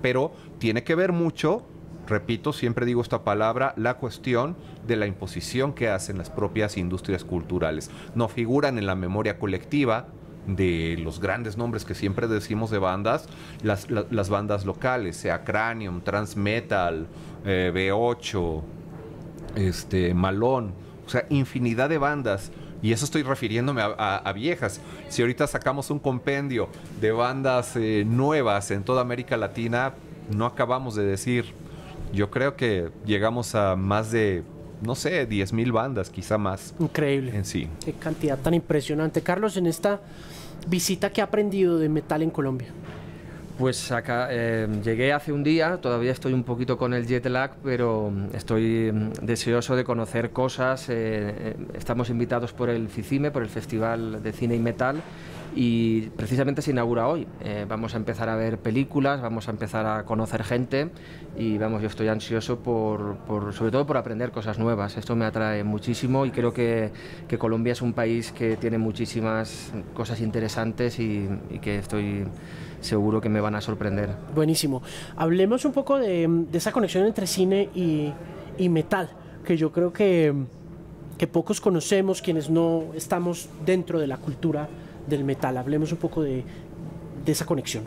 Pero tiene que ver mucho repito, siempre digo esta palabra, la cuestión de la imposición que hacen las propias industrias culturales. No figuran en la memoria colectiva de los grandes nombres que siempre decimos de bandas, las, la- las bandas locales, sea Cranium, Transmetal, eh, B8, este, Malón, o sea, infinidad de bandas. Y eso estoy refiriéndome a, a- a viejas. Si ahorita sacamos un compendio de bandas eh, nuevas en toda América Latina, no acabamos de decir. Yo creo que llegamos a más de, no sé, 10 mil bandas, quizá más Increíble. en sí. Qué cantidad tan impresionante. Carlos, en esta visita que ha aprendido de metal en Colombia. Pues acá eh, llegué hace un día, todavía estoy un poquito con el jet lag, pero mm, estoy mm, deseoso de conocer cosas. eh, eh, estamos invitados por el FICIME, por el Festival de Cine y Metal, y precisamente se inaugura hoy. Eh, vamos a empezar a ver películas, vamos a empezar a conocer gente y vamos, yo estoy ansioso por, por- sobre todo por aprender cosas nuevas. Esto me atrae muchísimo y creo que, que Colombia es un país que tiene muchísimas cosas interesantes y, y que estoy seguro que me van a sorprender. Buenísimo. Hablemos un poco de, de esa conexión entre cine y, y metal, que yo creo que, que pocos conocemos quienes no estamos dentro de la cultura del metal. Hablemos un poco de, esa conexión.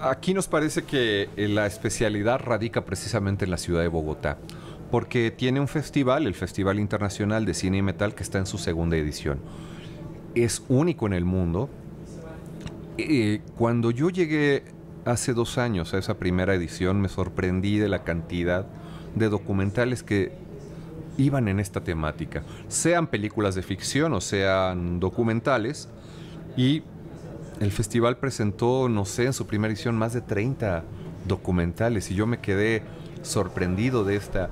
Aquí nos parece que eh, la especialidad radica precisamente en la ciudad de Bogotá, porque tiene un festival, el Festival Internacional de Cine y Metal, que está en su segunda edición. Es único en el mundo. Eh, cuando yo llegué hace dos años a esa primera edición, me sorprendí de la cantidad de documentales que iban en esta temática, sean películas de ficción o sean documentales, y el festival presentó, no sé, en su primera edición más de 30 documentales y yo me quedé sorprendido de esta.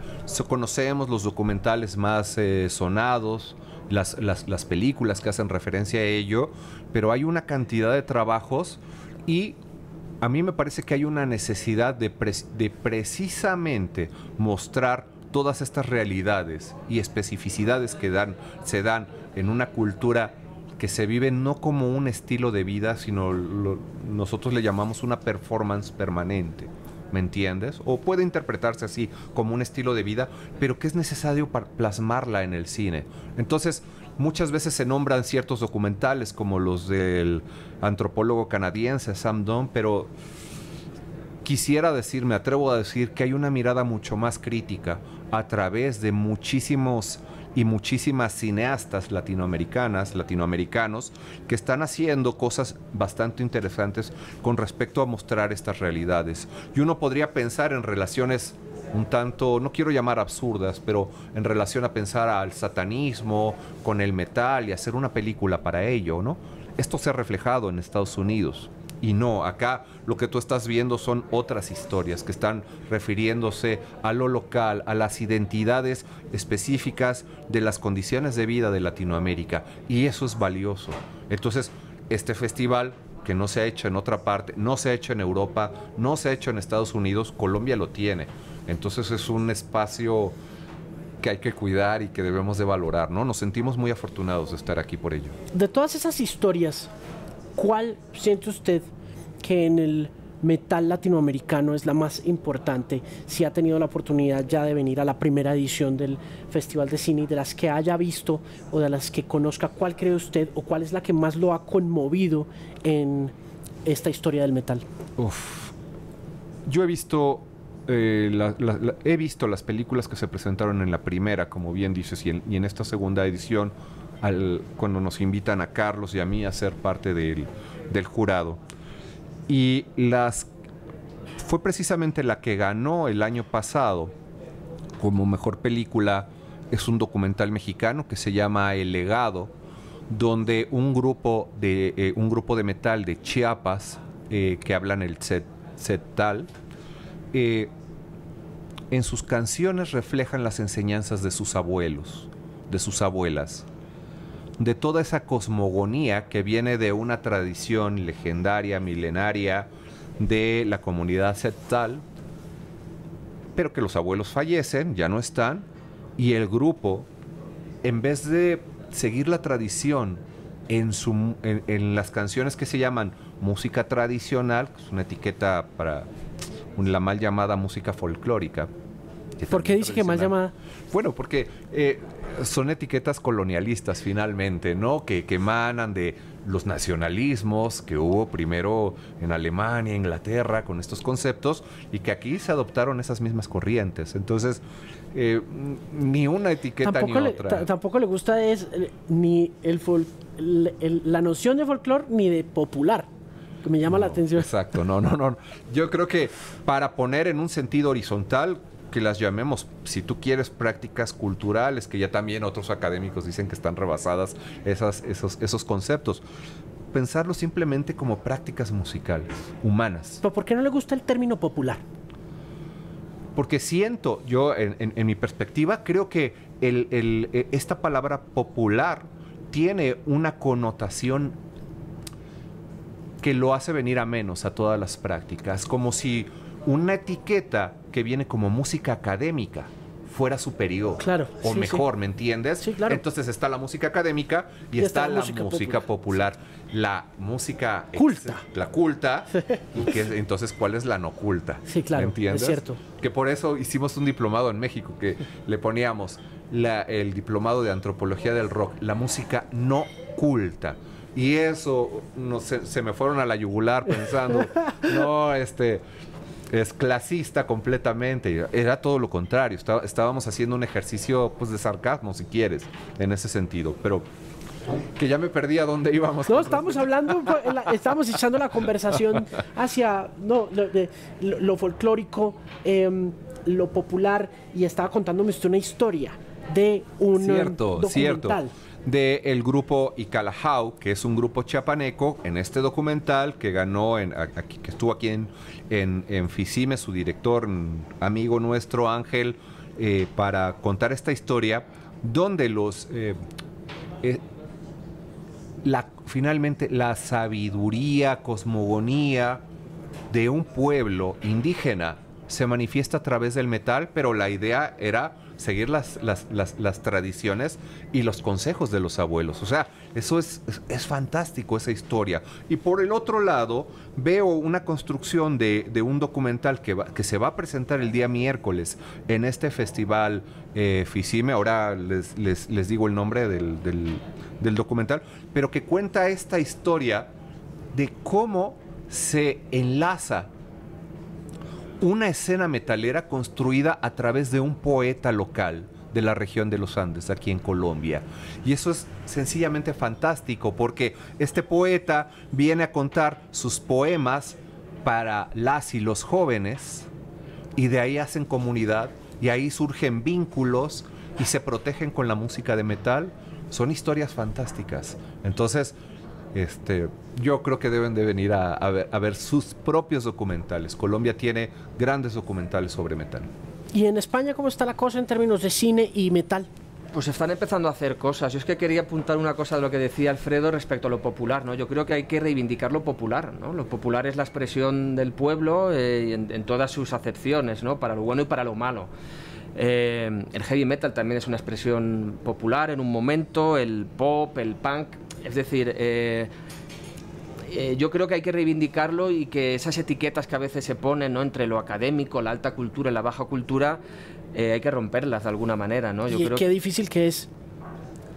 Conocemos los documentales más eh, sonados, las, las- las películas que hacen referencia a ello, pero hay una cantidad de trabajos y a mí me parece que hay una necesidad de, de precisamente mostrar todas estas realidades y especificidades que dan, se dan en una cultura que se vive no como un estilo de vida, sino lo- nosotros le llamamos una performance permanente. ¿Me entiendes? O puede interpretarse así como un estilo de vida, pero que es necesario para plasmarla en el cine. Entonces, muchas veces se nombran ciertos documentales como los del antropólogo canadiense Sam Dunn, pero quisiera decir, me atrevo a decir que hay una mirada mucho más crítica a través de muchísimos y muchísimas cineastas latinoamericanas, latinoamericanos, que están haciendo cosas bastante interesantes con respecto a mostrar estas realidades. Y uno podría pensar en relaciones un tanto, no quiero llamar absurdas, pero en relación a pensar al satanismo, con el metal y hacer una película para ello, ¿no? Esto se ha reflejado en Estados Unidos. Y no, acá lo que tú estás viendo son otras historias que están refiriéndose a lo local, a las identidades específicas de las condiciones de vida de Latinoamérica. Y eso es valioso. Entonces, este festival que no se ha hecho en otra parte, no se ha hecho en Europa, no se ha hecho en Estados Unidos, Colombia lo tiene. Entonces es un espacio que hay que cuidar y que debemos de valorar, ¿no? Nos sentimos muy afortunados de estar aquí por ello. De todas esas historias, ¿cuál siente usted que en el metal latinoamericano es la más importante? Si ha tenido la oportunidad ya de venir a la primera edición del Festival de Cine de las que haya visto o de las que conozca, ¿cuál cree usted o cuál es la que más lo ha conmovido en esta historia del metal? Uf. Yo he visto, eh, he visto las películas que se presentaron en la primera, como bien dices, y en esta segunda edición, cuando nos invitan a Carlos y a mí a ser parte del, jurado. Y las fue precisamente la que ganó el año pasado como mejor película. Es un documental mexicano que se llama El Legado, donde un grupo de, eh, un grupo de metal de Chiapas eh, que hablan el set, setal, eh, en sus canciones reflejan las enseñanzas de sus abuelos, de sus abuelas, de toda esa cosmogonía que viene de una tradición legendaria, milenaria de la comunidad setal, pero que los abuelos fallecen, ya no están, y el grupo, en vez de seguir la tradición en, su, en, las canciones que se llaman música tradicional, que es una etiqueta para la mal llamada música folclórica. ¿Por qué dice que mal llamada? Bueno, porque eh, son etiquetas colonialistas finalmente, ¿no? Que, que emanan de los nacionalismos que hubo primero en Alemania, Inglaterra, con estos conceptos, y que aquí se adoptaron esas mismas corrientes. Entonces, eh, ni una etiqueta ni otra. Tampoco le gusta es eh, ni el, la noción de folclore ni de popular que me llama la atención. Exacto, no, no, no. Yo creo que para poner en un sentido horizontal, que las llamemos, si tú quieres, prácticas culturales, que ya también otros académicos dicen que están rebasadas esas, esos, esos conceptos. Pensarlo simplemente como prácticas musicales, humanas. ¿Pero por qué no le gusta el término popular? Porque siento, yo en, mi perspectiva, creo que el, e, esta palabra popular tiene una connotación que lo hace venir a menos a todas las prácticas, como si una etiqueta que viene como música académica fuera superior claro, o mejor, ¿me entiendes? Sí, claro. Entonces está la música académica y, está, la música, popular. La música culta. la culta. [LAUGHS] y que, entonces, ¿cuál es la no culta? Sí, claro. ¿Me entiendes? Es cierto. Que por eso hicimos un diplomado en México que le poníamos el diplomado de antropología del rock, la música no culta. Y eso no, se, se me fueron a la yugular pensando, [LAUGHS] no, este, es clasista completamente. Era todo lo contrario. estábamos haciendo un ejercicio pues, de sarcasmo, si quieres, en ese sentido. Pero que ya me perdí a dónde íbamos. No, estamos hablando, estamos echando la conversación hacia no, lo, folclórico, em, lo popular, y estaba contándome usted una historia de un cierto, documental. Cierto del grupo Icalajau, que es un grupo chiapaneco, en este documental que ganó, en, que estuvo aquí en, en, FICIME, su director, amigo nuestro Ángel, eh, para contar esta historia, donde los... Eh, eh, la, finalmente la sabiduría, cosmogonía de un pueblo indígena se manifiesta a través del metal, pero la idea era seguir las, las, tradiciones y los consejos de los abuelos. O sea, eso es, es, fantástico, esa historia. Y por el otro lado, veo una construcción de, un documental que, que se va a presentar el día miércoles en este festival eh, FICIME, ahora les, les, digo el nombre del, del documental, pero que cuenta esta historia de cómo se enlaza una escena metalera construida a través de un poeta local de la región de los Andes, aquí en Colombia. Y eso es sencillamente fantástico porque este poeta viene a contar sus poemas para las y los jóvenes y de ahí hacen comunidad y ahí surgen vínculos y se protegen con la música de metal. Son historias fantásticas. Entonces, este, yo creo que deben de venir a, ver, sus propios documentales. Colombia tiene grandes documentales sobre metal. ¿Y en España cómo está la cosa en términos de cine y metal? Pues están empezando a hacer cosas. Yo es que quería apuntar una cosa de lo que decía Alfredo respecto a lo popular, ¿no? Yo creo que hay que reivindicar lo popular, ¿no? Lo popular es la expresión del pueblo eh, en, todas sus acepciones, ¿no? Para lo bueno y para lo malo. Eh, el heavy metal también es una expresión popular en un momento, el pop, el punk, es decir, eh, eh, yo creo que hay que reivindicarlo y que esas etiquetas que a veces se ponen ¿no? entre lo académico, la alta cultura y la baja cultura, eh, hay que romperlas de alguna manera. ¿no? Yo ¿Y qué difícil que es?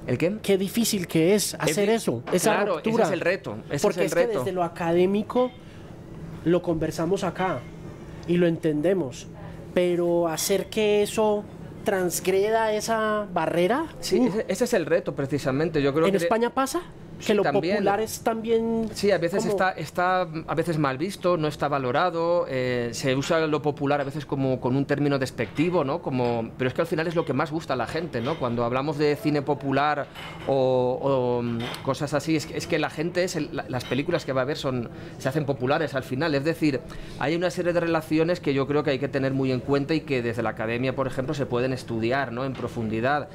¿El qué? Qué difícil que es hacer eso, esa claro, Ese es el reto. Porque es, que desde lo académico lo conversamos acá y lo entendemos, pero hacer que eso transgreda esa barrera. Sí, ese, es el reto precisamente. Yo creo ¿En España pasa? Que lo popular es también sí a veces está está a veces mal visto no está valorado eh, se usa lo popular a veces como con un término despectivo no como pero es que al final es lo que más gusta a la gente no cuando hablamos de cine popular o, mm, cosas así es que, es que la gente es las películas que va a ver son se hacen populares al final. Es decir hay una serie de relaciones que yo creo que hay que tener muy en cuenta y que desde la academia por ejemplo se pueden estudiar no en profundidad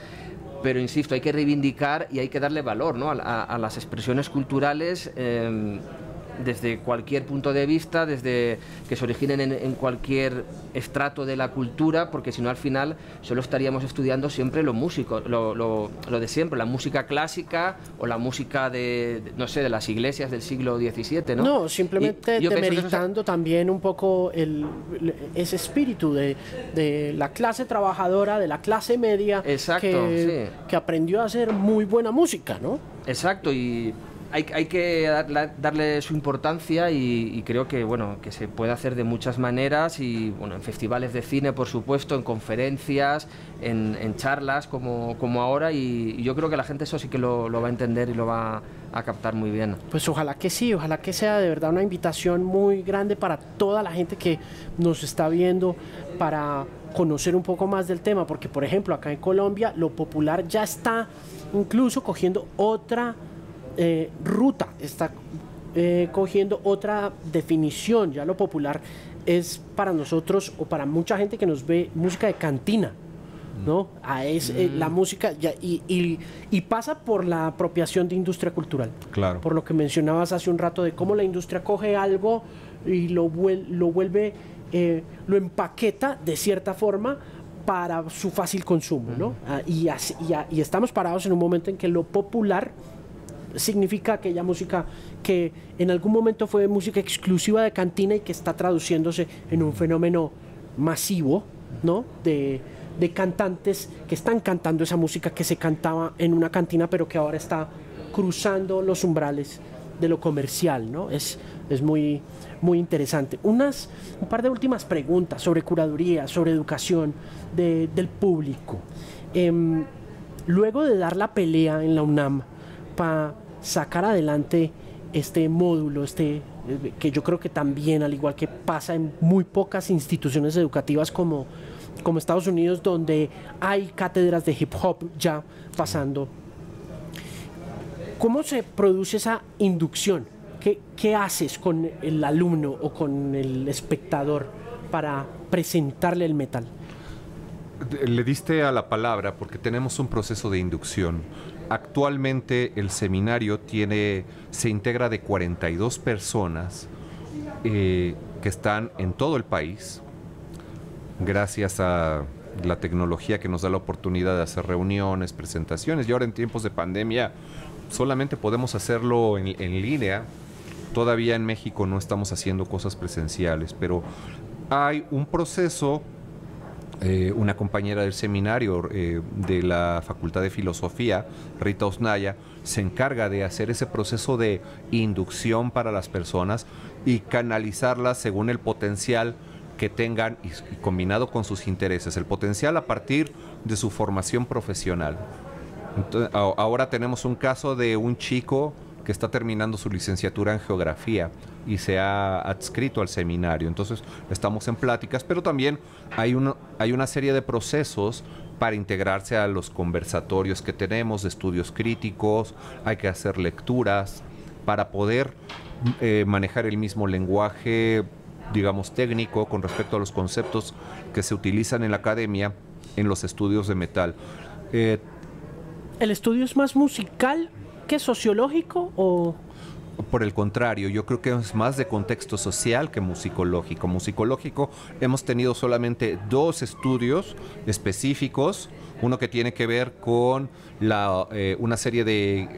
pero insisto, hay que reivindicar y hay que darle valor ¿no? a, las expresiones culturales. Em, desde cualquier punto de vista, desde que se originen en, cualquier estrato de la cultura, porque si no al final solo estaríamos estudiando siempre lo músico, lo, lo, de siempre, la música clásica o la música de, no sé, de las iglesias del siglo XVII, ¿no? No, simplemente demeritando también un poco el, ese espíritu de, de, la clase trabajadora, de la clase media, que, que aprendió a hacer muy buena música, ¿no? Exacto, y hay, que darle, su importancia y, creo que bueno que se puede hacer de muchas maneras y bueno en festivales de cine por supuesto en conferencias en, charlas como, como ahora y, yo creo que la gente eso sí que lo, va a entender y lo va a captar muy bien. Pues ojalá que sí ojalá que sea de verdad una invitación muy grande para toda la gente que nos está viendo para conocer un poco más del tema porque por ejemplo acá en Colombia lo popular ya está incluso cogiendo otra eh, ruta, está eh, cogiendo otra definición. Ya lo popular es para nosotros o para mucha gente que nos ve música de cantina. ¿no? Es, eh, la mm. música ya, y, y, pasa por la apropiación de industria cultural. Claro. Por lo que mencionabas hace un rato de cómo la industria coge algo y lo, lo vuelve, lo empaqueta de cierta forma para su fácil consumo, ¿no? Ah, y, así, y, estamos parados en un momento en que lo popular significa aquella música que en algún momento fue música exclusiva de cantina y que está traduciéndose en un fenómeno masivo, ¿no? De, cantantes que están cantando esa música que se cantaba en una cantina, pero que ahora está cruzando los umbrales de lo comercial, ¿no? Es, es muy, muy interesante. Unas, un par de últimas preguntas sobre curaduría, sobre educación del público. Em, luego de dar la pelea en la UNAM, para sacar adelante este módulo, este eh, que yo creo que también, al igual que pasa en muy pocas instituciones educativas como, como Estados Unidos, donde hay cátedras de hip hop ya pasando. ¿Cómo se produce esa inducción? ¿Qué, ¿Qué haces con el alumno o con el espectador para presentarle el metal? Le diste a la palabra porque tenemos un proceso de inducción. Actualmente el seminario tiene, se integra de 42 personas eh, que están en todo el país, gracias a la tecnología que nos da la oportunidad de hacer reuniones, presentaciones, y ahora en tiempos de pandemia solamente podemos hacerlo en, en línea. Todavía en México no estamos haciendo cosas presenciales, pero hay un proceso eh, una compañera del seminario eh, de la Facultad de Filosofía, Rita Osnaya, se encarga de hacer ese proceso de inducción para las personas y canalizarlas según el potencial que tengan y, combinado con sus intereses, el potencial a partir de su formación profesional. ahora tenemos un caso de un chico que está terminando su licenciatura en geografía y se ha adscrito al seminario. Entonces estamos en pláticas, pero también hay, hay una serie de procesos para integrarse a los conversatorios que tenemos, estudios críticos, hay que hacer lecturas para poder eh, manejar el mismo lenguaje, digamos, técnico con respecto a los conceptos que se utilizan en la academia en los estudios de metal. Eh, ¿El estudio es más musical que sociológico o...? Por el contrario, yo creo que es más de contexto social que musicológico. Musicológico hemos tenido solamente dos estudios específicos, uno que tiene que ver con la, eh, una serie de...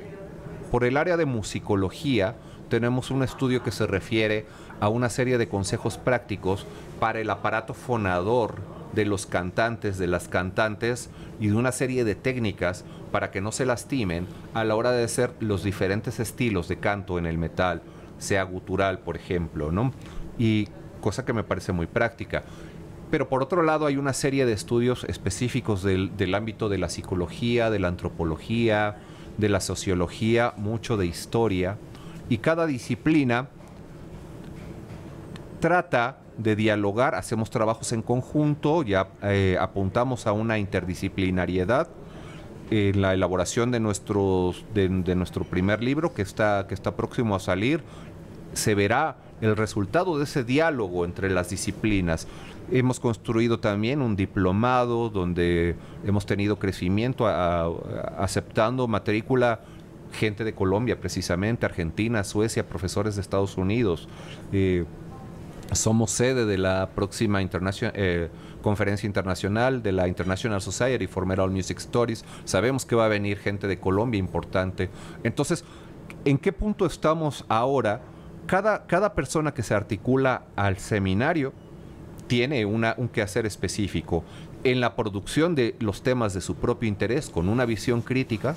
Por el área de musicología tenemos un estudio que se refiere a una serie de consejos prácticos para el aparato fonador de los cantantes, de las cantantes y de una serie de técnicas para que no se lastimen a la hora de hacer los diferentes estilos de canto en el metal, sea gutural, por ejemplo, ¿no? Y cosa que me parece muy práctica. Pero por otro lado hay una serie de estudios específicos del, ámbito de la psicología, de la antropología, de la sociología, mucho de historia, y cada disciplina trata de dialogar, hacemos trabajos en conjunto, ya eh, apuntamos a una interdisciplinariedad en la elaboración de, nuestros, de, nuestro primer libro que está, que está próximo a salir, se verá el resultado de ese diálogo entre las disciplinas. Hemos construido también un diplomado donde hemos tenido crecimiento aceptando matrícula gente de Colombia precisamente, Argentina, Suecia, profesores de Estados Unidos. Eh, somos sede de la próxima eh, conferencia internacional de la International Society for Metal Music Stories. Sabemos que va a venir gente de Colombia importante. Entonces, ¿en qué punto estamos ahora? Cada, cada persona que se articula al seminario tiene una, un quehacer específico en la producción de los temas de su propio interés con una visión crítica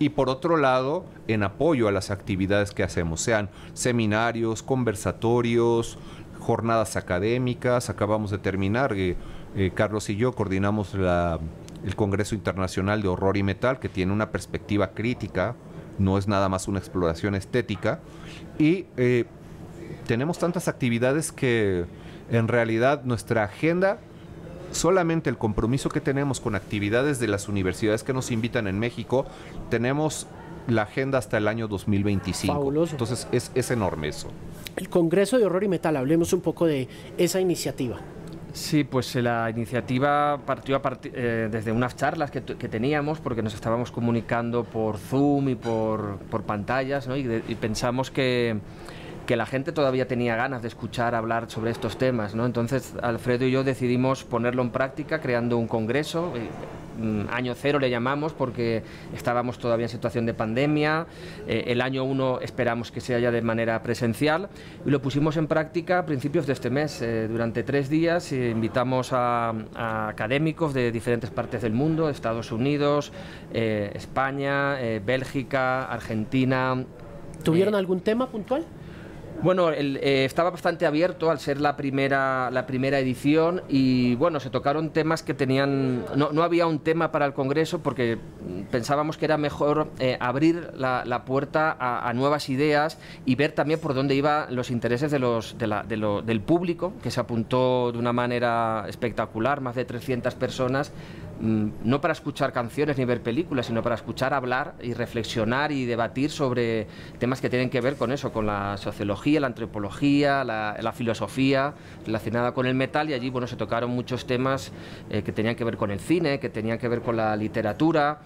y por otro lado en apoyo a las actividades que hacemos, sean seminarios, conversatorios, jornadas académicas. Acabamos de terminar, eh, eh, Carlos y yo coordinamos el Congreso Internacional de Horror y Metal, que tiene una perspectiva crítica, no es nada más una exploración estética. Y eh, tenemos tantas actividades que en realidad nuestra agenda solamente el compromiso que tenemos con actividades de las universidades que nos invitan en México, tenemos la agenda hasta el año 2025. Fabuloso. Entonces es, es enorme eso. El Congreso de Horror y Metal, hablemos un poco de esa iniciativa. Sí, pues eh, la iniciativa partió eh, desde unas charlas que, teníamos, porque nos estábamos comunicando por Zoom y por, pantallas, ¿no? y, pensamos que, que, la gente todavía tenía ganas de escuchar hablar sobre estos temas. ¿no? Entonces, Alfredo y yo decidimos ponerlo en práctica creando un congreso. Eh, Mm, año cero le llamamos porque estábamos todavía en situación de pandemia. Eh, el año uno esperamos que sea ya de manera presencial y lo pusimos en práctica a principios de este mes. Eh, durante tres días invitamos a, académicos de diferentes partes del mundo, Estados Unidos, España, Bélgica, Argentina. ¿Tuvieron algún tema puntual? Bueno, eh, estaba bastante abierto al ser la primera, la primera edición y bueno, se tocaron temas que tenían... No, había un tema para el Congreso porque pensábamos que era mejor eh, abrir la, puerta a, nuevas ideas y ver también por dónde iban los intereses de los, del público, que se apuntó de una manera espectacular, más de 300 personas no para escuchar canciones ni ver películas, sino para escuchar hablar y reflexionar y debatir sobre temas que tienen que ver con eso, con la sociología, la antropología, la, filosofía relacionada con el metal y allí bueno, se tocaron muchos temas eh, que tenían que ver con el cine, que tenían que ver con la literatura.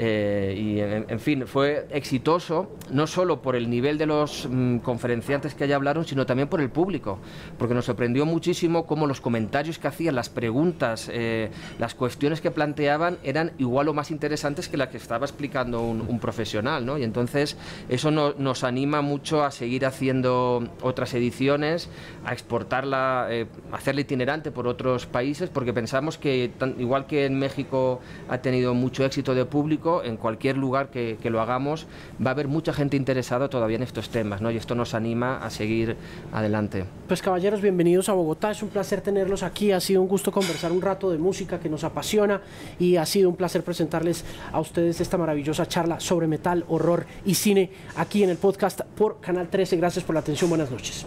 Eh, y en, fin, fue exitoso no solo por el nivel de los mm, conferenciantes que allá hablaron, sino también por el público, porque nos sorprendió muchísimo cómo los comentarios que hacían, las preguntas, eh, las cuestiones que planteaban eran igual o más interesantes que las que estaba explicando un, profesional, ¿no? Y entonces eso nos anima mucho a seguir haciendo otras ediciones, a exportarla, eh, hacerla itinerante por otros países, porque pensamos que igual que en México ha tenido mucho éxito de público, en cualquier lugar que, lo hagamos, va a haber mucha gente interesada todavía en estos temas, ¿no? Y esto nos anima a seguir adelante. Pues caballeros, bienvenidos a Bogotá, es un placer tenerlos aquí, ha sido un gusto conversar un rato de música que nos apasiona y ha sido un placer presentarles a ustedes esta maravillosa charla sobre metal, horror y cine aquí en el podcast por Canal 13. Gracias por la atención, buenas noches.